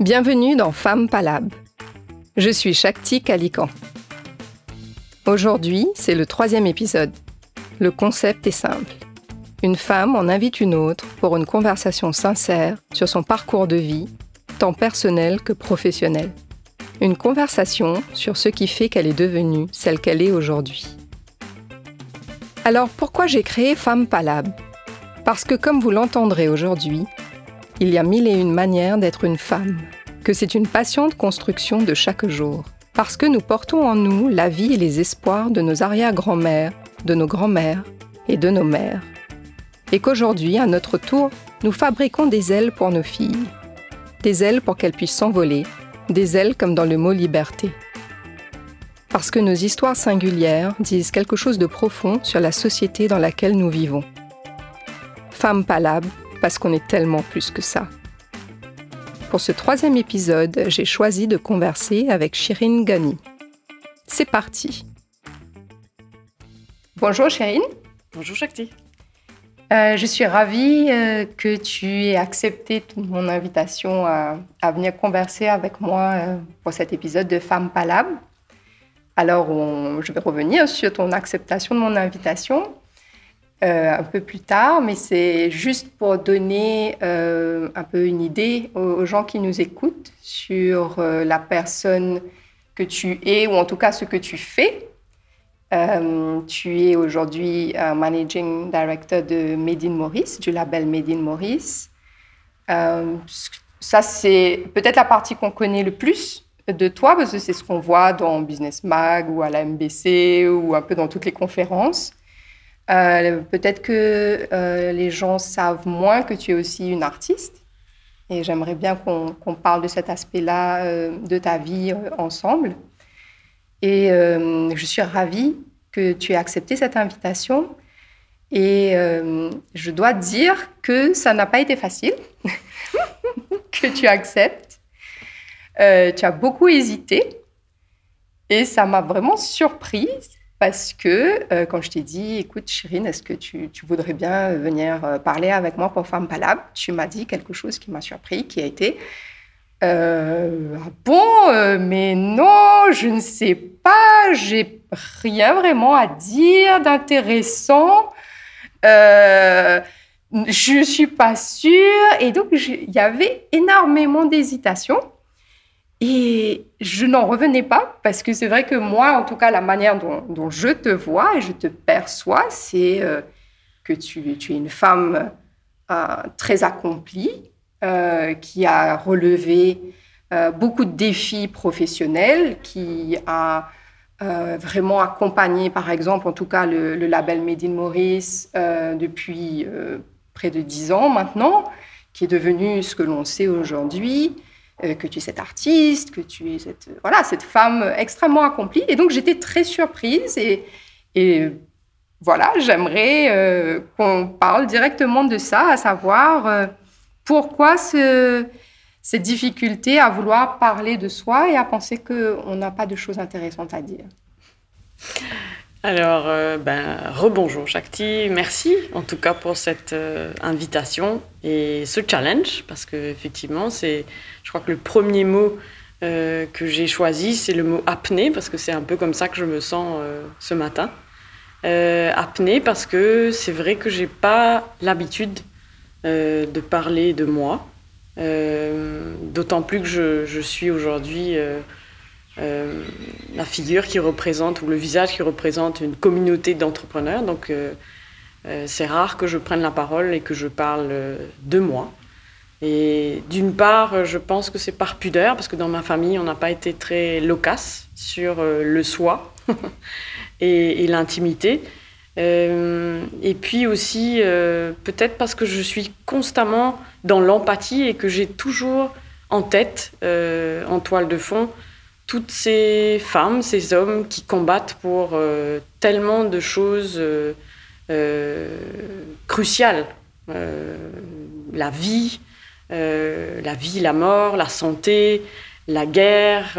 Bienvenue dans Femmes Palab. Je suis Shakti Kalikan. Aujourd'hui, c'est le troisième épisode. Le concept est simple. Une femme en invite une autre pour une conversation sincère sur son parcours de vie, tant personnel que professionnel. Une conversation sur ce qui fait qu'elle est devenue celle qu'elle est aujourd'hui. Alors pourquoi j'ai créé Femme Palab? Parce que comme vous l'entendrez aujourd'hui, il y a mille et une manières d'être une femme, que c'est une patiente construction de chaque jour, parce que nous portons en nous la vie et les espoirs de nos arrière-grand-mères, de nos grands-mères et de nos mères. Et qu'aujourd'hui, à notre tour, nous fabriquons des ailes pour nos filles. Des ailes pour qu'elles puissent s'envoler, des ailes comme dans le mot liberté. Parce que nos histoires singulières disent quelque chose de profond sur la société dans laquelle nous vivons. Femme palable, parce qu'on est tellement plus que ça. Pour ce troisième épisode, j'ai choisi de converser avec Shirin Ghani. C'est parti. Bonjour Shirin. Bonjour Shakti. Euh, je suis ravie euh, que tu aies accepté mon invitation à, venir converser avec moi euh, pour cet épisode de Femmes Palables. Alors, je vais revenir sur ton acceptation de mon invitation. Euh, un peu plus tard, mais c'est juste pour donner euh, un peu une idée aux, gens qui nous écoutent sur euh, la personne que tu es, ou en tout cas ce que tu fais. tu es aujourd'hui managing director de Made in Maurice, du label Made in Maurice. ça, c'est peut-être la partie qu'on connaît le plus de toi, parce que c'est ce qu'on voit dans Business Mag ou à la MBC ou un peu dans toutes les conférences. Euh, peut-être que euh, les gens savent moins que tu es aussi une artiste. Et j'aimerais bien qu'on parle de cet aspect-là euh, de ta vie ensemble. Et je suis ravie que tu aies accepté cette invitation. Et je dois dire que ça n'a pas été facile, que tu acceptes. tu as beaucoup hésité. Et ça m'a vraiment surprise parce que euh, quand je t'ai dit, écoute, Chirine, est-ce que tu, voudrais bien venir euh, parler avec moi pour Femme Palable Tu m'as dit quelque chose qui m'a surpris, qui a été euh, ah bon, mais non, je ne sais pas, j'ai rien vraiment à dire d'intéressant. je suis pas sûre. Et donc, il y avait énormément d'hésitation. Et je n'en revenais pas parce que c'est vrai que moi, en tout cas, la manière dont, je te vois et je te perçois, c'est euh, que tu, es une femme euh, très accomplie, euh, qui a relevé beaucoup de défis professionnels, qui a vraiment accompagné, par exemple, en tout cas, le, le label Made in Maurice depuis près de dix ans maintenant, qui est devenu ce que l'on sait aujourd'hui. Euh, que tu es cette artiste, que tu es cette, voilà, cette femme extrêmement accomplie. Et donc, j'étais très surprise. Et, voilà, j'aimerais euh, qu'on parle directement de ça, à savoir euh, pourquoi ce, cette difficulté à vouloir parler de soi et à penser qu'on n'a pas de choses intéressantes à dire. Alors, euh, ben, rebonjour Shakti, merci en tout cas pour cette euh, invitation et ce challenge, parce que effectivement, c'est, je crois que le premier mot euh, que j'ai choisi, c'est le mot apnée, parce que c'est un peu comme ça que je me sens ce matin. apnée, parce que c'est vrai que j'ai pas l'habitude de parler de moi, d'autant plus que je, je suis aujourd'hui euh, la figure qui représente ou le visage qui représente une communauté d'entrepreneurs. Donc euh, euh, c'est rare que je prenne la parole et que je parle de moi. Et d'une part, je pense que c'est par pudeur, parce que dans ma famille, on n'a pas été très loquace sur le soi et, et l'intimité. et puis aussi, peut-être parce que je suis constamment dans l'empathie et que j'ai toujours en tête, en toile de fond, toutes ces femmes, ces hommes qui combattent pour euh, tellement de choses euh, euh, cruciales. la vie, la vie, la mort, la santé, la guerre,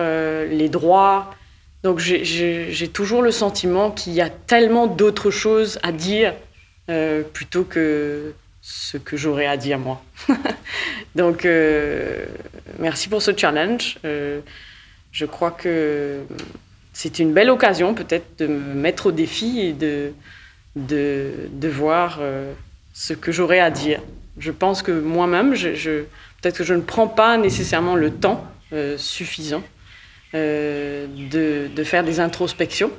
les droits. Donc j'ai toujours le sentiment qu'il y a tellement d'autres choses à dire plutôt que ce que j'aurais à dire moi. Donc merci pour ce challenge. Je crois que c'est une belle occasion peut-être de me mettre au défi et de, de, voir ce que j'aurais à dire. Je pense que moi-même, peut-être que je ne prends pas nécessairement le temps suffisant de, de, faire des introspections.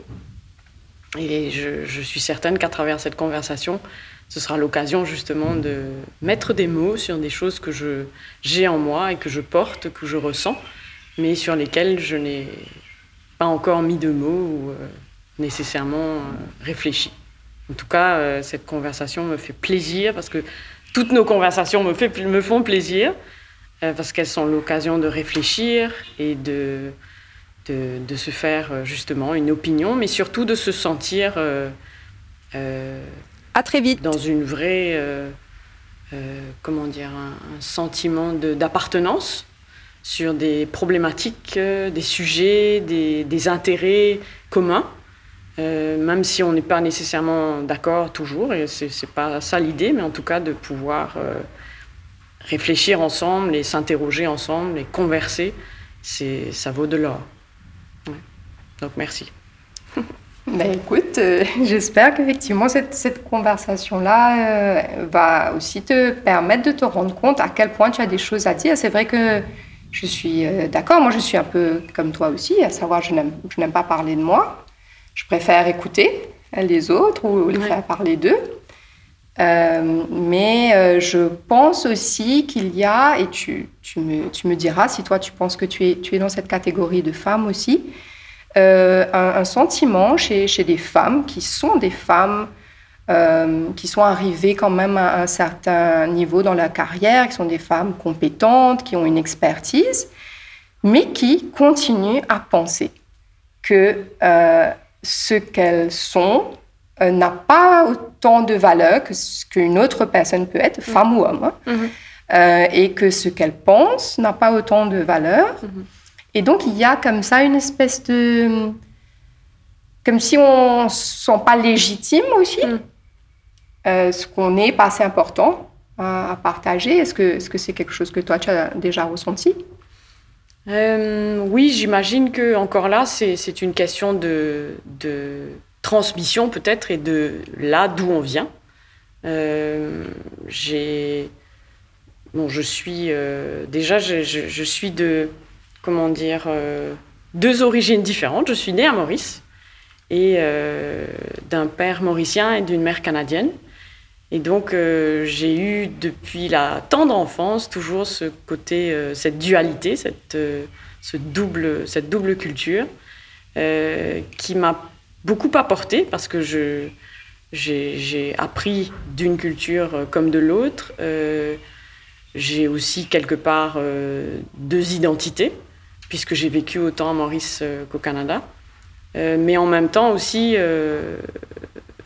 Et je, je suis certaine qu'à travers cette conversation, ce sera l'occasion justement de mettre des mots sur des choses que j'ai en moi et que je porte, que je ressens, mais sur lesquelles je n'ai pas encore mis de mots ou euh, nécessairement euh, réfléchi. En tout cas, euh, cette conversation me fait plaisir parce que toutes nos conversations me, fait, me font plaisir parce qu'elles sont l'occasion de réfléchir et de, de, de, se faire justement une opinion, mais surtout de se sentir à très vite. Dans une vraie, euh, comment dire, un, sentiment d'appartenance sur des problématiques, euh, des sujets, des, intérêts communs, même si on n'est pas nécessairement d'accord toujours, et c'est pas ça l'idée, mais en tout cas de pouvoir réfléchir ensemble et s'interroger ensemble et converser, ça vaut de l'or. Donc merci. Ben écoute, euh, j'espère qu'effectivement cette, cette conversation-là euh, va aussi te permettre de te rendre compte à quel point tu as des choses à dire. C'est vrai que je suis euh, d'accord, moi je suis un peu comme toi aussi, à savoir je n'aime pas parler de moi. Je préfère écouter les autres ou les faire parler d'eux. mais je pense aussi qu'il y a, et tu, tu, me, tu, me, diras si toi tu penses que tu es, tu es dans cette catégorie de femmes aussi, euh, un, sentiment chez, chez, des femmes qui sont des femmes euh, qui sont arrivées quand même à un certain niveau dans leur carrière, qui sont des femmes compétentes, qui ont une expertise, mais qui continuent à penser que euh, ce qu'elles sont n'a pas autant de valeur que ce qu'une autre personne peut être, femme ou homme, hein. mm-hmm. et que ce qu'elles pensent n'a pas autant de valeur. Mm-hmm. Et donc, il y a comme ça une espèce de... Comme si on ne se sent pas légitime aussi. Mm. Euh, ce qu'on n'est pas assez important à, partager. Est-ce que c'est -ce c'est quelque chose que toi, tu as déjà ressenti? Euh, Oui, j'imagine que encore là, c'est une question de, de transmission peut-être et de là d'où on vient. Euh. Bon, je suis... déjà, je, suis de comment dire, deux origines différentes. Je suis née à Maurice et d'un père mauricien et d'une mère canadienne. Et donc, euh, j'ai eu depuis la tendre enfance toujours ce côté, cette dualité, cette, ce double, cette double culture qui m'a beaucoup apporté parce que je, j'ai, appris d'une culture comme de l'autre. j'ai aussi quelque part deux identités puisque j'ai vécu autant à Maurice euh, qu'au Canada. Euh, mais en même temps aussi euh,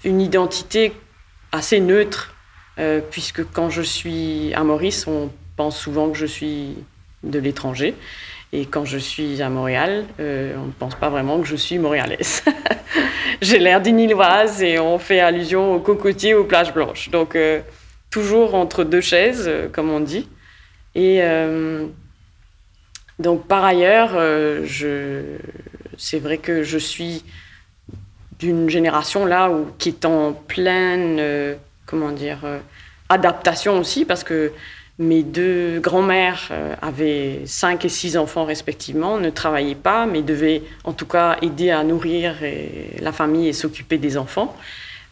une identité assez neutre, puisque quand je suis à Maurice, on pense souvent que je suis de l'étranger. Et quand je suis à Montréal, on ne pense pas vraiment que je suis montréalaise. J'ai l'air d'une Illoise et on fait allusion aux cocotiers, aux plages blanches. Donc, toujours entre deux chaises, comme on dit. Et donc par ailleurs, euh, c'est vrai que je suis d'une génération là où, qui est en pleine, euh, comment dire, euh, adaptation aussi, parce que mes deux grands-mères avaient cinq et six enfants respectivement, ne travaillaient pas, mais devaient en tout cas aider à nourrir la famille et s'occuper des enfants.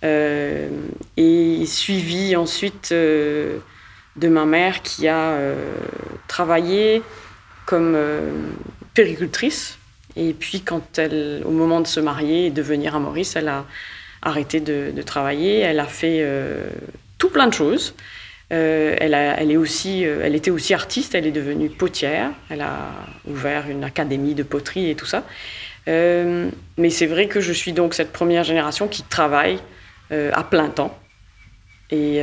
et suivi ensuite de ma mère qui a travaillé comme euh, péricultrice. Et puis, quand elle, au moment de se marier et de venir à Maurice, elle a arrêté de, travailler. Elle a fait euh, tout plein de choses. Euh, elle, est aussi, elle était aussi artiste, elle est devenue potière, elle a ouvert une académie de poterie et tout ça. mais c'est vrai que je suis donc cette première génération qui travaille à plein temps et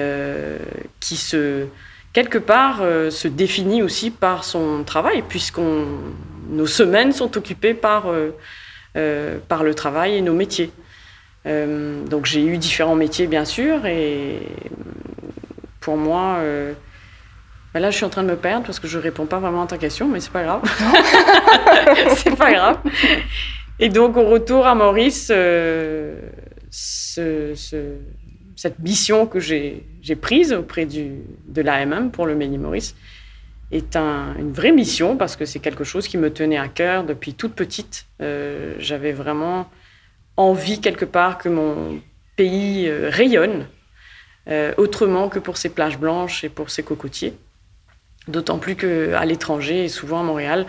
qui se, quelque part, euh, se définit aussi par son travail, puisque nos semaines sont occupées par, euh, euh, par le travail et nos métiers. donc j'ai eu différents métiers, bien sûr, et pour moi, Ben là, je suis en train de me perdre parce que je réponds pas vraiment à ta question, mais c'est pas grave. c'est pas grave. Et donc, au retour à Maurice, euh, ce, cette mission que j'ai prise auprès du, de l'AMM pour le Mini Maurice est un, une vraie mission parce que c'est quelque chose qui me tenait à cœur depuis toute petite. Euh, j'avais vraiment envie quelque part que mon pays euh, rayonne autrement que pour ses plages blanches et pour ses cocotiers. D'autant plus qu'à l'étranger, et souvent à Montréal,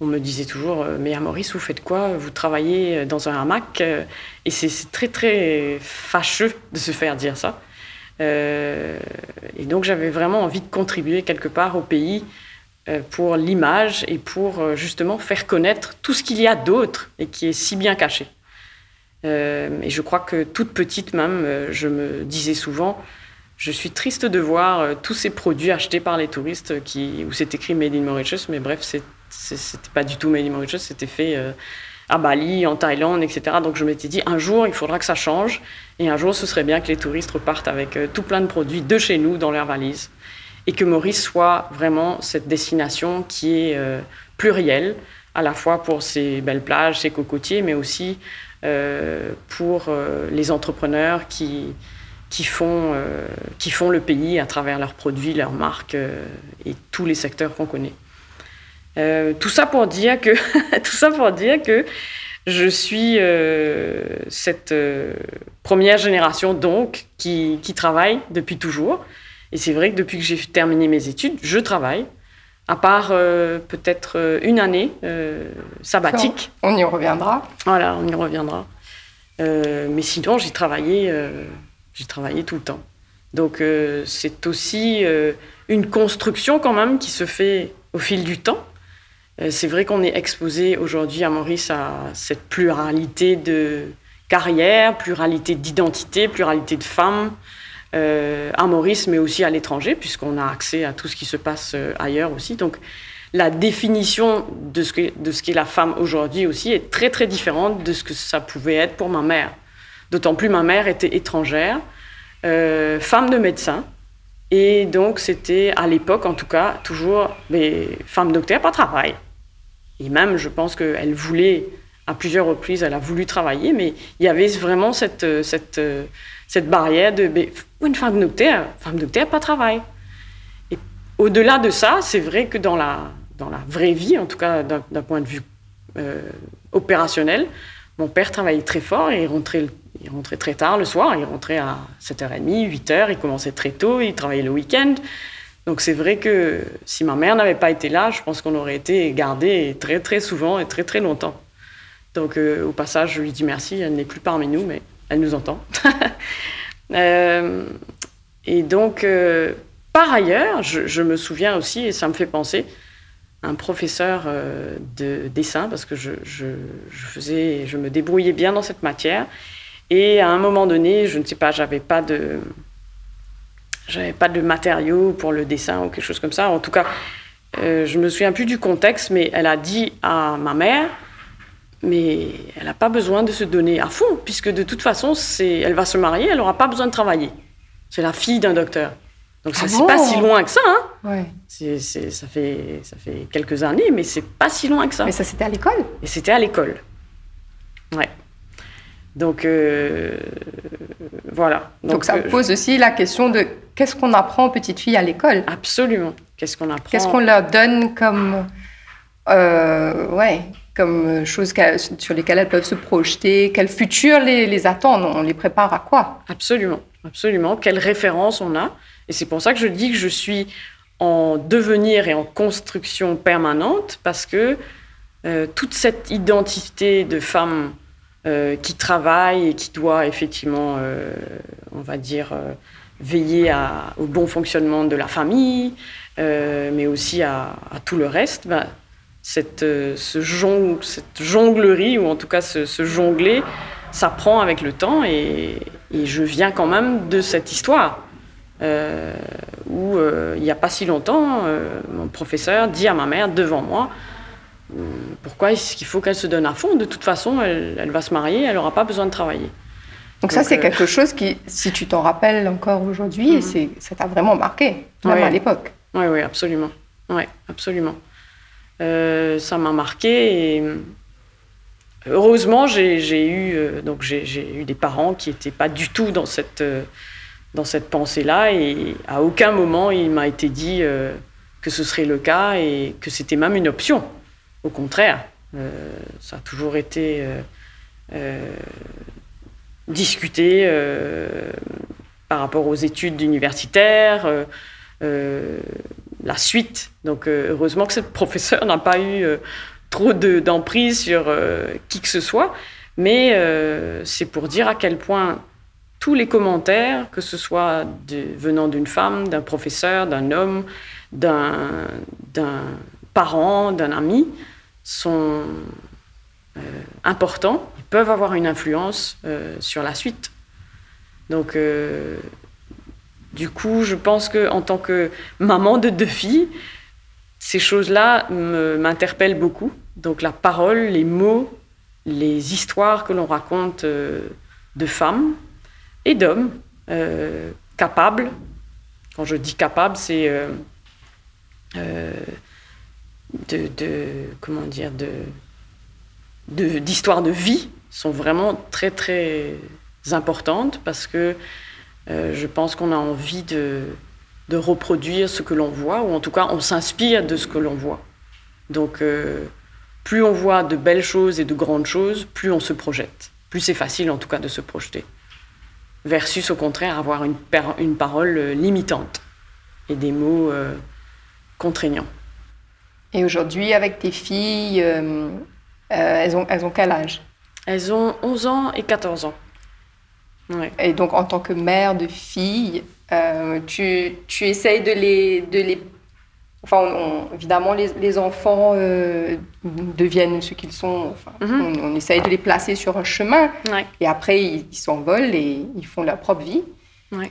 on me disait toujours euh, Mais à Maurice, vous faites quoi? Vous travaillez dans un hamac euh, Et c'est très, très fâcheux de se faire dire ça. Euh, et donc, j'avais vraiment envie de contribuer quelque part au pays pour l'image et pour justement faire connaître tout ce qu'il y a d'autre et qui est si bien caché. et je crois que toute petite même, je me disais souvent je suis triste de voir euh, tous ces produits achetés par les touristes où c'est écrit Made in Mauritius, mais bref, c'était pas du tout Made in Mauritius, c'était fait euh, à Bali, en Thaïlande, etc. Donc je m'étais dit, un jour, il faudra que ça change, et un jour, ce serait bien que les touristes repartent avec euh, tout plein de produits de chez nous dans leurs valises, et que Maurice soit vraiment cette destination qui est plurielle, à la fois pour ses belles plages, ses cocotiers, mais aussi pour les entrepreneurs qui qui font, euh, qui font le pays à travers leurs produits, leurs marques euh, et tous les secteurs qu'on connaît. Euh, tout ça pour dire que tout ça pour dire que je suis cette première génération donc qui, qui, travaille depuis toujours. Et c'est vrai que depuis que j'ai terminé mes études, je travaille, à part peut-être une année sabbatique. On y reviendra. Voilà, on y reviendra. mais sinon, j'ai travaillé j'ai travaillé tout le temps. Donc euh, c'est aussi euh, une construction quand même qui se fait au fil du temps. Euh, c'est vrai qu'on est exposé aujourd'hui à Maurice à cette pluralité de carrières, pluralité d'identité, pluralité de femmes à Maurice, mais aussi à l'étranger, puisqu'on a accès à tout ce qui se passe ailleurs aussi. Donc la définition de ce qu'est qu'est la femme aujourd'hui aussi est très très différente de ce que ça pouvait être pour ma mère. D'autant plus ma mère était étrangère, euh, femme de médecin. Et donc, c'était à l'époque, en tout cas, toujours mais femme docteur, pas travail. Et même, je pense qu'elle voulait, à plusieurs reprises, elle a voulu travailler, mais il y avait vraiment cette, cette, cette barrière de une femme docteur, femme docteur, pas travail. Et au-delà de ça, c'est vrai que dans la, vraie vie, en tout cas d'un point de vue euh, opérationnel, mon père travaillait très fort et rentrait, il rentrait très tard le soir. Il rentrait à 7h30, 8h. Il commençait très tôt. Il travaillait le week-end. Donc c'est vrai que si ma mère n'avait pas été là, je pense qu'on aurait été gardés très très souvent et très très longtemps. Donc euh, au passage, je lui dis merci. Elle n'est plus parmi nous, mais elle nous entend. Euh, et donc, euh, par ailleurs, je, me souviens aussi, et ça me fait penser, un professeur de dessin parce que je, je, faisais, je me débrouillais bien dans cette matière. Et à un moment donné, je ne sais pas, j'avais pas de, j'avais pas de matériaux pour le dessin ou quelque chose comme ça. En tout cas, euh, je me souviens plus du contexte, mais elle a dit à ma mère, mais elle n'a pas besoin de se donner à fond, puisque de toute façon, c'est, elle va se marier, elle n'aura pas besoin de travailler. C'est la fille d'un docteur. Donc ça, ah c'est pas si loin que ça. Hein. Ouais. C'est, ça, fait, ça fait quelques années, mais c'est pas si loin que ça. Mais ça, c'était à l'école? Et c'était à l'école. Ouais. Donc, euh, voilà. Donc, ça euh, pose aussi la question de qu'est-ce qu'on apprend aux petites filles à l'école? Absolument. Qu'est-ce qu'on apprend? Qu'est-ce qu'on leur donne comme, euh, ouais, comme choses sur lesquelles elles peuvent se projeter? Quel futur les, les attend? On les prépare à quoi? Absolument. Absolument. Quelles références on a? Et c'est pour ça que je dis que je suis en devenir et en construction permanente parce que toute cette identité de femme euh, qui travaille et qui doit effectivement, euh, on va dire, veiller au bon fonctionnement de la famille, mais aussi à, tout le reste, ben, cette, ce cette jonglerie, ou en tout cas ce, jongler, ça prend avec le temps et, je viens quand même de cette histoire. Euh, où euh, il n'y a pas si longtemps, euh, mon professeur dit à ma mère devant moi, pourquoi est-ce qu'il faut qu'elle se donne à fond? De toute façon, elle, va se marier, elle n'aura pas besoin de travailler. Donc, ça, c'est quelque chose qui, si tu t'en rappelles encore aujourd'hui, mhm. ça t'a vraiment marqué, même à l'époque. Oui, oui, absolument. Oui, absolument. ça m'a marqué et heureusement, j'ai eu, donc j'ai eu des parents qui n'étaient pas du tout dans cette, dans cette pensée-là et à aucun moment il m'a été dit que ce serait le cas et que c'était même une option. Au contraire, ça a toujours été discuter euh, par rapport aux études universitaires, euh, euh, la suite. Donc heureusement que cette professeure n'a pas eu trop d'emprise sur qui que ce soit, mais c'est pour dire à quel point tous les commentaires, que ce soit venant d'une femme, d'un professeur, d'un homme, d'un parent, d'un ami, sont importants peuvent avoir une influence euh, sur la suite. Donc, euh, du coup, je pense que en tant que maman de deux filles, ces choses-là m'interpellent beaucoup. Donc, la parole, les mots, les histoires que l'on raconte euh, de femmes et d'hommes capables. Quand je dis capables, c'est de, comment dire de d'histoire de, vie sont vraiment très très importantes parce que euh, je pense qu'on a envie de, de, reproduire ce que l'on voit, ou en tout cas on s'inspire de ce que l'on voit. Donc euh, plus on voit de belles choses et de grandes choses, plus on se projette. Plus c'est facile en tout cas de se projeter. Versus au contraire avoir une, une parole limitante et des mots euh, contraignants. Et aujourd'hui, avec tes filles, elles, ont, elles ont quel âge? Elles ont 11 ans et 14 ans. Et donc, en tant que mère de fille, euh, tu, tu, essayes de les... De les... Enfin, évidemment, les, les enfants euh, deviennent ce qu'ils sont. Enfin, mhm. on, essaye de les placer sur un chemin. Et après, ils s'envolent et ils font leur propre vie.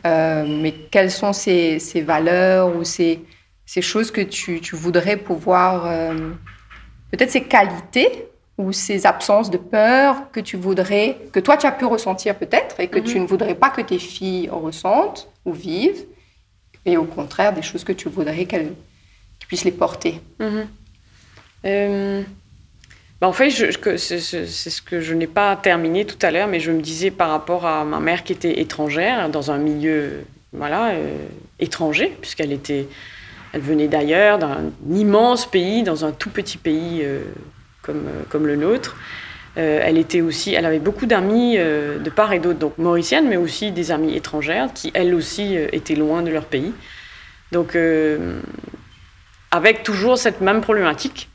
Euh, mais quelles sont ces, ces valeurs ou ces, ces, choses que tu, tu voudrais pouvoir... Peut-être ces qualités ou ces absences de peur que tu voudrais, que toi tu as pu ressentir peut-être et que tu mhm. ne voudrais pas que tes filles ressentent ou vivent, et au contraire des choses que tu voudrais qu'elles puissent les porter. Euh, bah, en fait, c'est ce que je n'ai pas terminé tout à l'heure, mais je me disais par rapport à ma mère qui était étrangère, dans un milieu voilà, euh, étranger, puisqu'elle était, elle venait d'ailleurs, d'un immense pays, dans un tout petit pays. Euh, comme, euh, comme le nôtre. Euh, elle était aussi, elle avait beaucoup d'amis de part et d'autre, donc mauriciennes, mais aussi des amies étrangères qui, elles aussi, étaient loin de leur pays. Donc, avec toujours cette même problématique,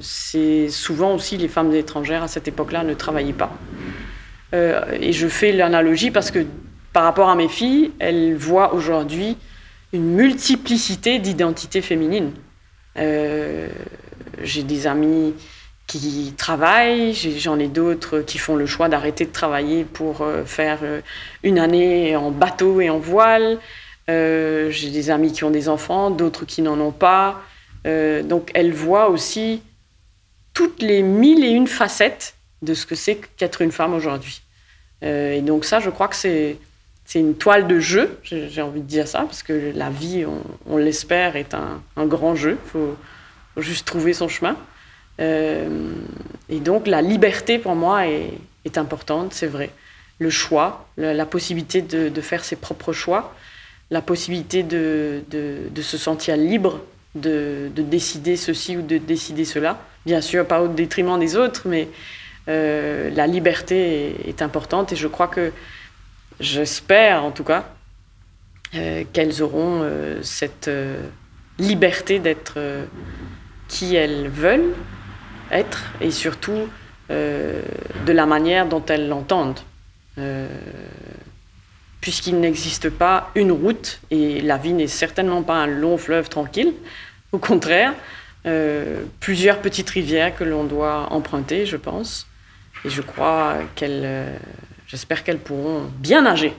c'est souvent aussi les femmes étrangères à cette époque-là ne travaillaient pas. et je fais l'analogie parce que par rapport à mes filles, elles voient aujourd'hui une multiplicité d'identités féminines j'ai des amis qui travaillent, j'en ai, d'autres qui font le choix d'arrêter de travailler pour euh, faire euh, une année en bateau et en voile. Euh, j'ai des amis qui ont des enfants, d'autres qui n'en ont pas. donc elles voient aussi toutes les mille et une facettes de ce que c'est qu'être une femme aujourd'hui. et donc ça, je crois que c'est c'est une toile de jeu, j'ai envie de dire ça, parce que la vie, on, l'espère, est un, grand jeu. Faut, juste trouver son chemin. Euh, et donc la liberté pour moi est, est importante, c'est vrai. Le choix, la, possibilité de, faire ses propres choix, la possibilité de, se sentir libre de, décider ceci ou de décider cela. Bien sûr, pas au détriment des autres, mais euh, la liberté est, importante et je crois que, j'espère en tout cas, euh, qu'elles auront cette liberté d'être qui elles veulent être et surtout euh, de la manière dont elles l'entendent. Euh, puisqu'il n'existe pas une route et la vie n'est certainement pas un long fleuve tranquille, au contraire, euh, plusieurs petites rivières que l'on doit emprunter, je pense. Et je crois qu'elles, j'espère qu'elles pourront bien nager.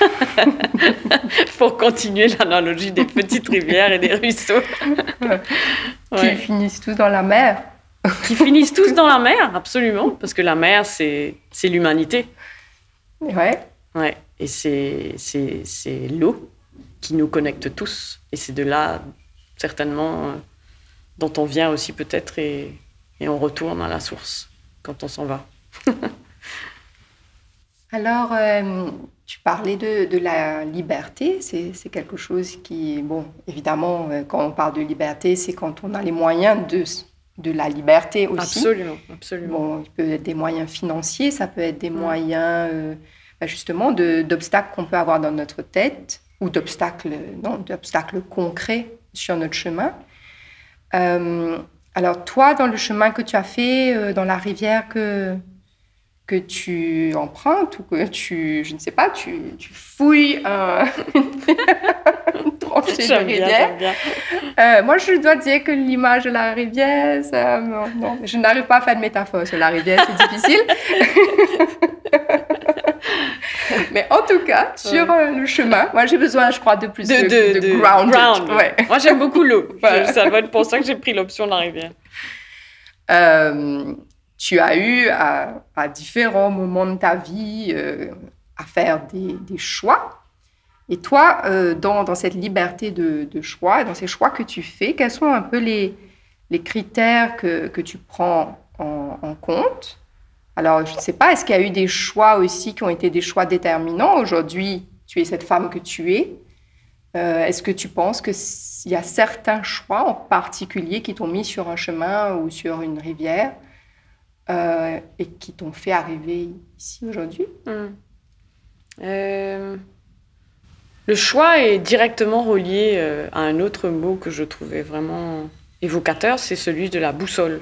pour continuer l'analogie des petites rivières et des ruisseaux. Qui finissent tous dans la mer. Qui finissent tous dans la mer, absolument, parce que la mer, c'est l'humanité. Ouais. Ouais, et c'est l'eau qui nous connecte tous. Et c'est de là, certainement, dont on vient aussi peut-être et, et on retourne à la source quand on s'en va. Alors, tu parlais de, de la liberté, c'est quelque chose qui, bon, évidemment, quand on parle de liberté, c'est quand on a les moyens de de la liberté aussi. Absolument, absolument. Bon, il peut être des moyens financiers, ça peut être des moyens euh, bah, justement d'obstacles qu'on peut avoir dans notre tête ou d'obstacles non d'obstacles concrets sur notre chemin. Euh, alors toi, dans le chemin que tu as fait euh, dans la rivière que que tu empruntes ou que tu, je ne sais pas, tu, tu fouilles un, une tranchée de rivière. Euh, moi, je dois dire que l'image de la rivière, ça, non, je n'arrive pas à faire de métaphore sur la rivière, c'est difficile. Mais en tout cas, sur euh, le chemin, moi j'ai besoin, je crois, de plus de, de, de, ground. Ouais. Moi j'aime beaucoup l'eau. Ça va être pour ça que j'ai pris l'option de la rivière. Euh, tu as eu à, différents moments de ta vie euh, à faire des, choix. Et toi, euh, dans, dans, cette liberté de, choix, dans ces choix que tu fais, quels sont un peu les, les critères que, que, tu prends en, compte? Alors, je ne sais pas, est-ce qu'il y a eu des choix aussi qui ont été des choix déterminants? Aujourd'hui, tu es cette femme que tu es. Euh, est-ce que tu penses qu'il y a certains choix en particulier qui t'ont mis sur un chemin ou sur une rivière? Euh, et qui t'ont fait arriver ici aujourd'hui hmm. euh, Le choix est directement relié euh, à un autre mot que je trouvais vraiment évocateur, c'est celui de la boussole.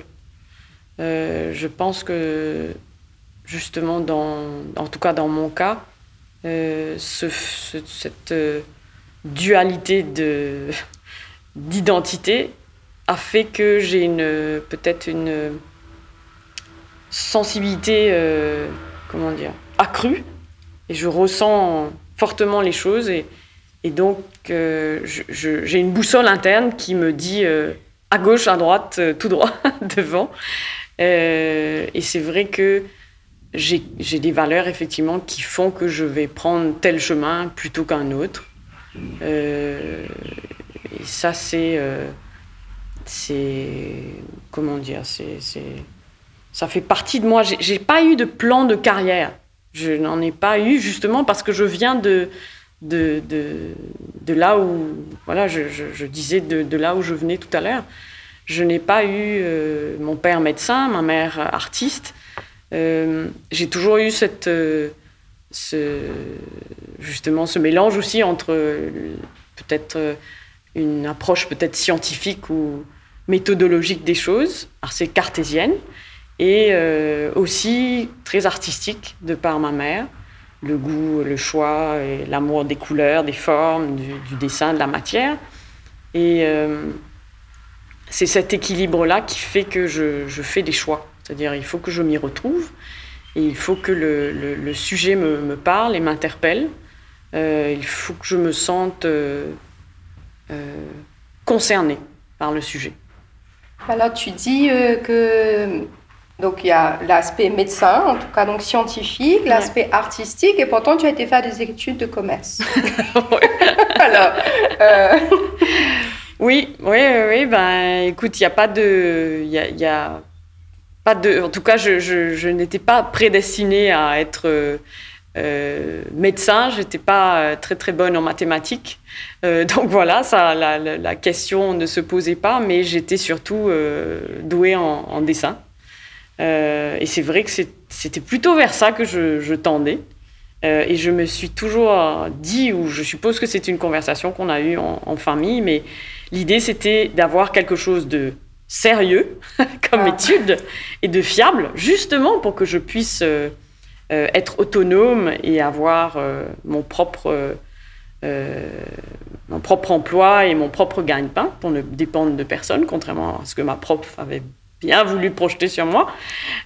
je pense que justement, dans, en tout cas dans mon cas, ce, cette dualité d'identité a fait que j'ai peut-être une sensibilité, euh, comment dire, accrue. Et je ressens fortement les choses. Et, et donc, euh, j'ai une boussole interne qui me dit euh, à gauche, à droite, tout droit, devant. et c'est vrai que j'ai des valeurs, effectivement, qui font que je vais prendre tel chemin plutôt qu'un autre. et ça, c'est. c'est. Comment dire C'est ça fait partie de moi. J'ai pas eu de plan de carrière. Je n'en ai pas eu justement parce que je viens de, de, de, là où, voilà, je, disais de, là où je venais tout à l'heure. Je n'ai pas eu euh, mon père médecin, ma mère artiste. Euh, j'ai toujours eu cette, euh, ce, justement ce mélange aussi entre peut-être une approche peut-être scientifique ou méthodologique des choses, assez cartésienne, et euh, aussi très artistique de par ma mère. Le goût, le choix, l'amour des couleurs, des formes, du, dessin, de la matière. Et euh, c'est cet équilibre-là qui fait que je, fais des choix. C'est-à-dire, il faut que je m'y retrouve et il faut que le, sujet me, parle et m'interpelle. Euh, il faut que je me sente concernée par le sujet. Alors, tu dis que donc il y a l'aspect médecin, en tout cas donc scientifique, l'aspect artistique, et pourtant tu as été faire des études de commerce. Alors, euh, oui, oui, oui, ben écoute, il n'y a pas de, il y a, pas de, en tout cas, je, je, n'étais pas prédestinée à être euh, euh médecin, j'étais pas euh, très très bonne en mathématiques, donc voilà, ça, la, la, question ne se posait pas, mais j'étais surtout douée en, en dessin. Euh, et c'est vrai que c'était plutôt vers ça que je, tendais. Euh, et je me suis toujours dit, ou je suppose que c'est une conversation qu'on a eue en, famille, mais l'idée c'était d'avoir quelque chose de sérieux comme ah. étude et de fiable, justement pour que je puisse euh, être autonome et avoir mon propre mon propre emploi et mon propre gagne-pain pour ne dépendre de personne, contrairement à ce que ma prof avait bien voulu projeter sur moi.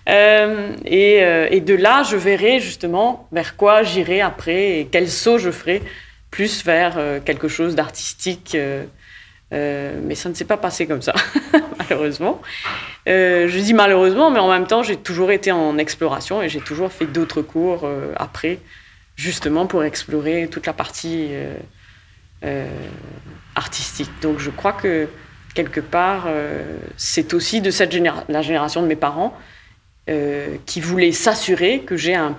Euh, euh, et, de là, je verrai justement vers quoi j'irai après et quel saut je ferai, plus vers euh, quelque chose d'artistique. mais ça ne s'est pas passé comme ça, malheureusement. je dis malheureusement, mais en même temps, j'ai toujours été en exploration et j'ai toujours fait d'autres cours après, justement pour explorer toute la partie artistique. Donc je crois que quelque part, c'est aussi de cette la génération de mes parents qui voulaient s'assurer que j'ai un,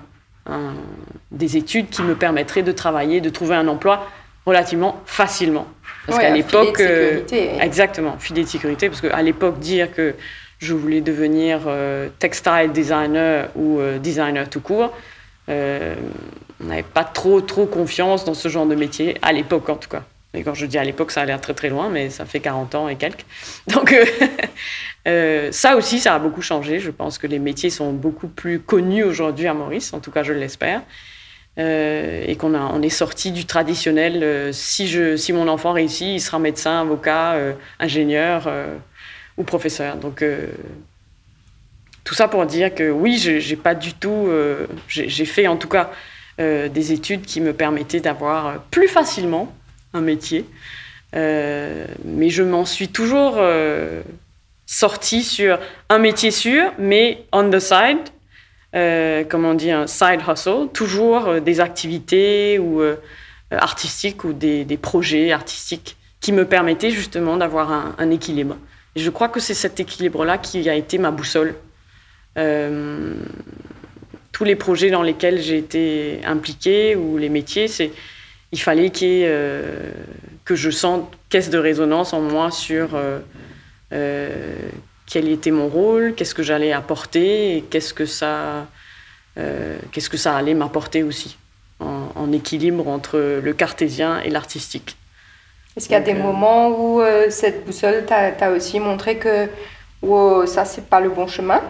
des études qui me permettraient de travailler, de trouver un emploi relativement facilement. Parce qu'à l'époque. exactement, filet de sécurité. Parce qu'à l'époque, dire que je voulais devenir euh, textile designer ou euh, designer tout court, euh, on n'avait pas trop, trop confiance dans ce genre de métier, à l'époque en tout cas. Et quand je dis à l'époque, ça a l'air très très loin, mais ça fait 40 ans et quelques. Donc ça aussi, ça a beaucoup changé. Je pense que les métiers sont beaucoup plus connus aujourd'hui à Maurice, en tout cas je l'espère. et qu'on on est sorti du traditionnel. si, je, si mon enfant réussit, il sera médecin, avocat, ingénieur ou professeur. Donc, euh, tout ça pour dire que oui, j'ai pas du tout. Euh, j'ai fait en tout cas euh, des études qui me permettaient d'avoir plus facilement un métier. mais je m'en suis toujours sortie sur un métier sûr, mais on the side, comme on dit, un side hustle, toujours des activités ou artistiques ou des, des, projets artistiques qui me permettaient justement d'avoir un, équilibre je crois que c'est cet équilibre-là qui a été ma boussole. Euh, tous les projets dans lesquels j'ai été impliquée ou les métiers, c'est il fallait euh, que je sente caisse de résonance en moi sur euh, quel était mon rôle, qu'est-ce que j'allais apporter et qu'est-ce que ça, qu'est-ce que ça allait m'apporter aussi, en, en, équilibre entre le cartésien et l'artistique. Est-ce qu'il y a des euh, moments où euh, cette boussole t'a aussi montré que oh, ça, c'est pas le bon chemin?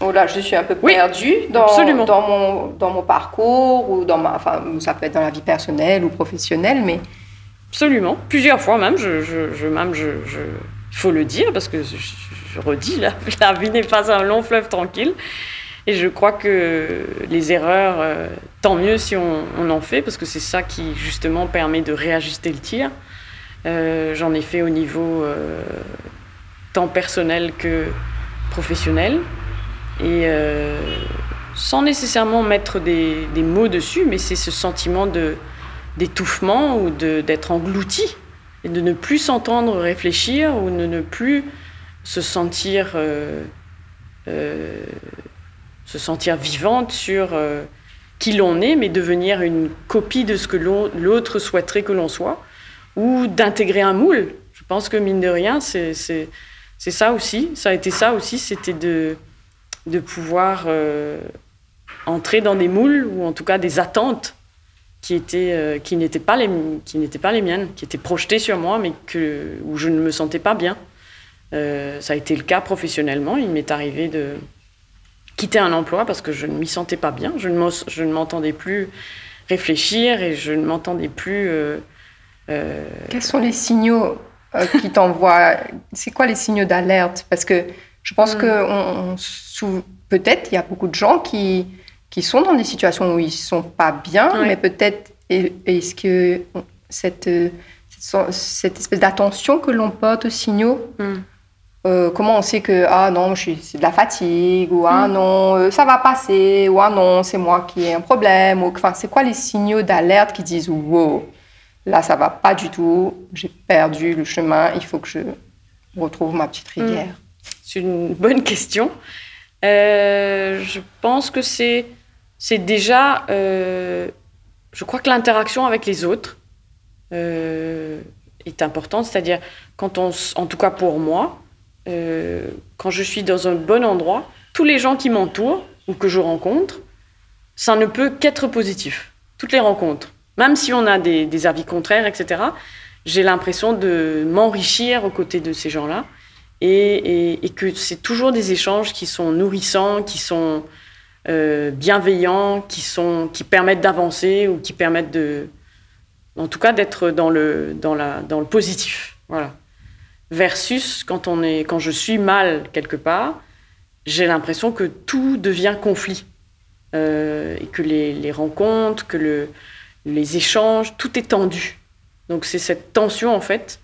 Oh là, je suis un peu perdue dans, dans, mon, dans mon parcours, ou dans ma, enfin, ça peut être dans la vie personnelle ou professionnelle, mais... Absolument, plusieurs fois même, je, je, même, je, faut le dire, parce que je, redis, la, la vie n'est pas un long fleuve tranquille. Et je crois que les erreurs, euh, tant mieux si on, en fait, parce que c'est ça qui justement permet de réajuster le tir. Euh, j'en ai fait au niveau euh, tant personnel que professionnel. Et sans nécessairement mettre des, mots dessus, mais c'est ce sentiment d'étouffement ou d'être englouti et de ne plus s'entendre réfléchir ou de ne plus se sentir se sentir vivante sur euh, qui l'on est, mais devenir une copie de ce que l'autre souhaiterait que l'on soit, ou d'intégrer un moule. Je pense que mine de rien, c'est ça aussi, ça a été ça aussi, c'était de, de pouvoir euh, entrer dans des moules, ou en tout cas des attentes qui étaient euh, qui n'étaient pas les qui n'étaient pas les miennes, qui étaient projetées sur moi, mais que où je ne me sentais pas bien. ça a été le cas professionnellement. Il m'est arrivé de quitter un emploi parce que je ne m'y sentais pas bien. Je ne m'entendais plus réfléchir et je ne m'entendais plus. Euh, euh, Quels sont les signaux euh, qui t'envoient? C'est quoi les signaux d'alerte? Parce que je pense hmm. que peut-être il y a beaucoup de gens qui, qui sont dans des situations où ils ne sont pas bien, mais peut-être est-ce que cette, cette, espèce d'attention que l'on porte aux signaux. Hmm. Euh, comment on sait que ah non c'est de la fatigue ou ah mm. non euh, ça va passer ou ah non c'est moi qui ai un problème ou enfin c'est quoi les signaux d'alerte qui disent wow là ça va pas du tout j'ai perdu le chemin il faut que je retrouve ma petite mm. C'est une bonne question euh, je pense que c'est c'est déjà je crois que l'interaction avec les autres est importante c'est-à-dire quand on en tout cas pour moi euh, quand je suis dans un bon endroit, tous les gens qui m'entourent ou que je rencontre, ça ne peut qu'être positif. Toutes les rencontres. Même si on a des, avis contraires, etc., j'ai l'impression de m'enrichir aux côtés de ces gens-là et, que c'est toujours des échanges qui sont nourrissants, qui sont euh, bienveillants, qui, sont, qui permettent d'avancer ou qui permettent de, en tout cas, d'être dans le, dans, la, dans le positif. Voilà versus quand, on est, quand je suis mal quelque part, j'ai l'impression que tout devient conflit. Euh, et que les, rencontres, que le, les échanges, tout est tendu. Donc c'est cette tension en fait.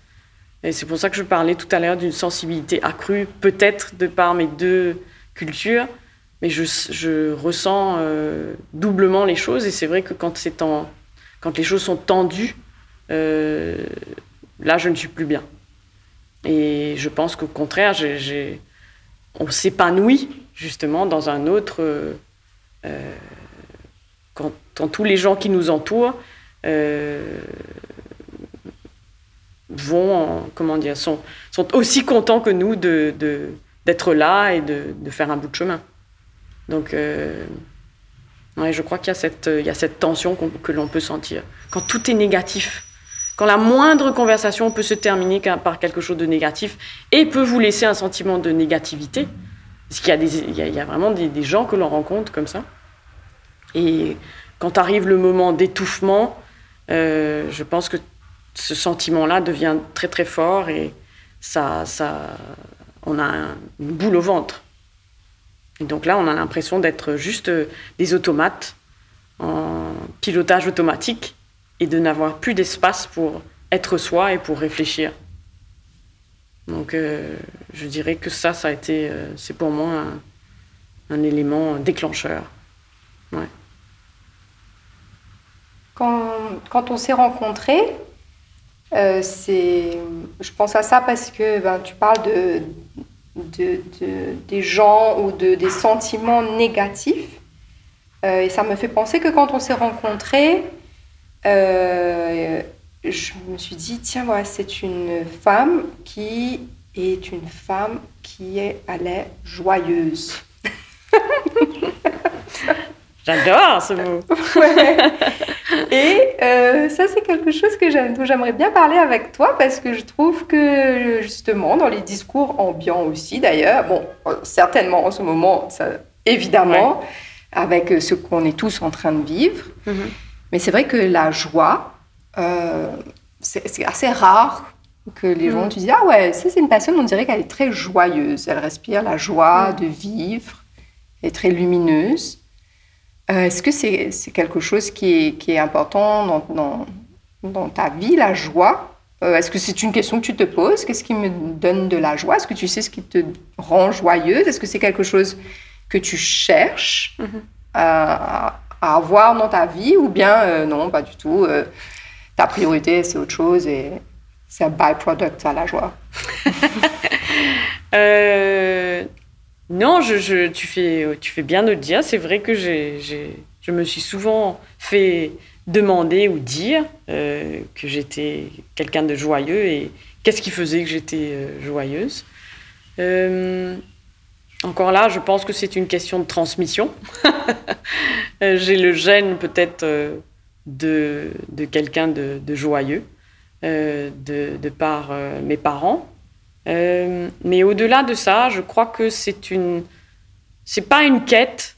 Et c'est pour ça que je parlais tout à l'heure d'une sensibilité accrue, peut-être de par mes deux cultures, mais je, ressens euh, doublement les choses. Et c'est vrai que quand, les choses sont tendues, là, je ne suis plus bien. Et je pense qu'au contraire, on s'épanouit justement dans un autre... quand, tous les gens qui nous entourent vont, comment dire, sont, sont aussi contents que nous de, d'être là et de, de, faire un bout de chemin. Donc, euh, je crois qu'il y a cette, il y a cette tension que l'on peut sentir. Quand tout est négatif, quand la moindre conversation peut se terminer par quelque chose de négatif et peut vous laisser un sentiment de négativité, parce qu'il y a, des, il y a, vraiment des, des, gens que l'on rencontre comme ça. Et quand arrive le moment d'étouffement, euh, je pense que ce sentiment-là devient très très fort et ça, ça, on a une boule au ventre. Et donc là, on a l'impression d'être juste des automates en pilotage automatique et de n'avoir plus d'espace pour être soi et pour réfléchir. Donc euh, je dirais que ça, ça a été, euh, c'est pour moi un, élément déclencheur. Quand, quand on s'est rencontrés, euh, c'est, je pense à ça parce que ben, tu parles de, de, des gens ou de, des sentiments négatifs. Euh, et ça me fait penser que quand on s'est rencontrés, euh, je me suis dit, tiens, voilà, c'est une femme qui est une femme qui est, elle est joyeuse. J'adore ce mot. Et euh, ça, c'est quelque chose que j'aimerais bien parler avec toi parce que je trouve que justement, dans les discours ambiants aussi, d'ailleurs, bon, certainement en ce moment, ça, évidemment, avec ce qu'on est tous en train de vivre, mm-hmm. mais c'est vrai que la joie, euh, c'est assez rare que les gens mm. te disent Ah ouais, ça, c'est une personne, on dirait qu'elle est très joyeuse, elle respire la joie mm. de vivre, elle est très lumineuse. Euh, est-ce que c'est quelque chose qui est, important dans, ta vie, la joie? Euh, Est-ce que c'est une question que tu te poses? Qu'est-ce qui me donne de la joie? Est-ce que tu sais ce qui te rend joyeuse? Est-ce que c'est quelque chose que tu cherches mm-hmm. à, avoir dans ta vie? Ou bien euh, non, pas du tout Ta priorité, c'est autre chose et c'est un byproduct à la joie? Non, je, tu, fais, tu fais bien de le dire. C'est vrai que je me suis souvent fait demander ou dire euh, que j'étais quelqu'un de joyeux et qu'est-ce qui faisait que j'étais euh, joyeuse. Euh, encore là, je pense que c'est une question de transmission. j'ai le gène peut-être de, de quelqu'un de, de, joyeux, de, de, par mes parents. Euh, mais au-delà de ça, je crois que c'est une, c'est pas une quête,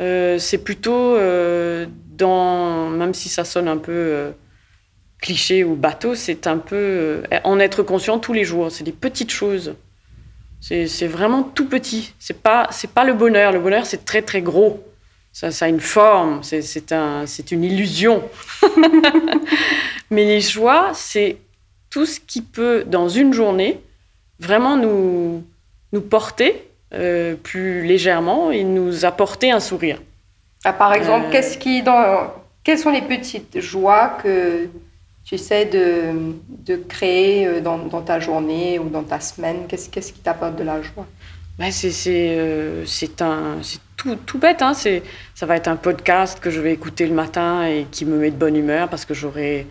euh, c'est plutôt euh, dans, même si ça sonne un peu cliché ou bateau, c'est un peu en être conscient tous les jours. C'est des petites choses. C'est vraiment tout petit. C'est pas c'est pas le bonheur. Le bonheur c'est très très gros. Ça, a une forme. C'est un une illusion. mais les joies, c'est tout ce qui peut dans une journée vraiment nous, nous porter euh, plus légèrement et nous apporter un sourire. Ah, par exemple, euh, qu'est-ce qui, dans, quelles sont les petites joies que tu essaies de, de créer euh, dans, dans, ta journée ou dans ta semaine? Qu'est-ce qu'est-ce qui t'apporte de la joie? Ben c'est un tout, tout, bête. Hein. Ça va être un podcast que je vais écouter le matin et qui me met de bonne humeur parce que j'aurai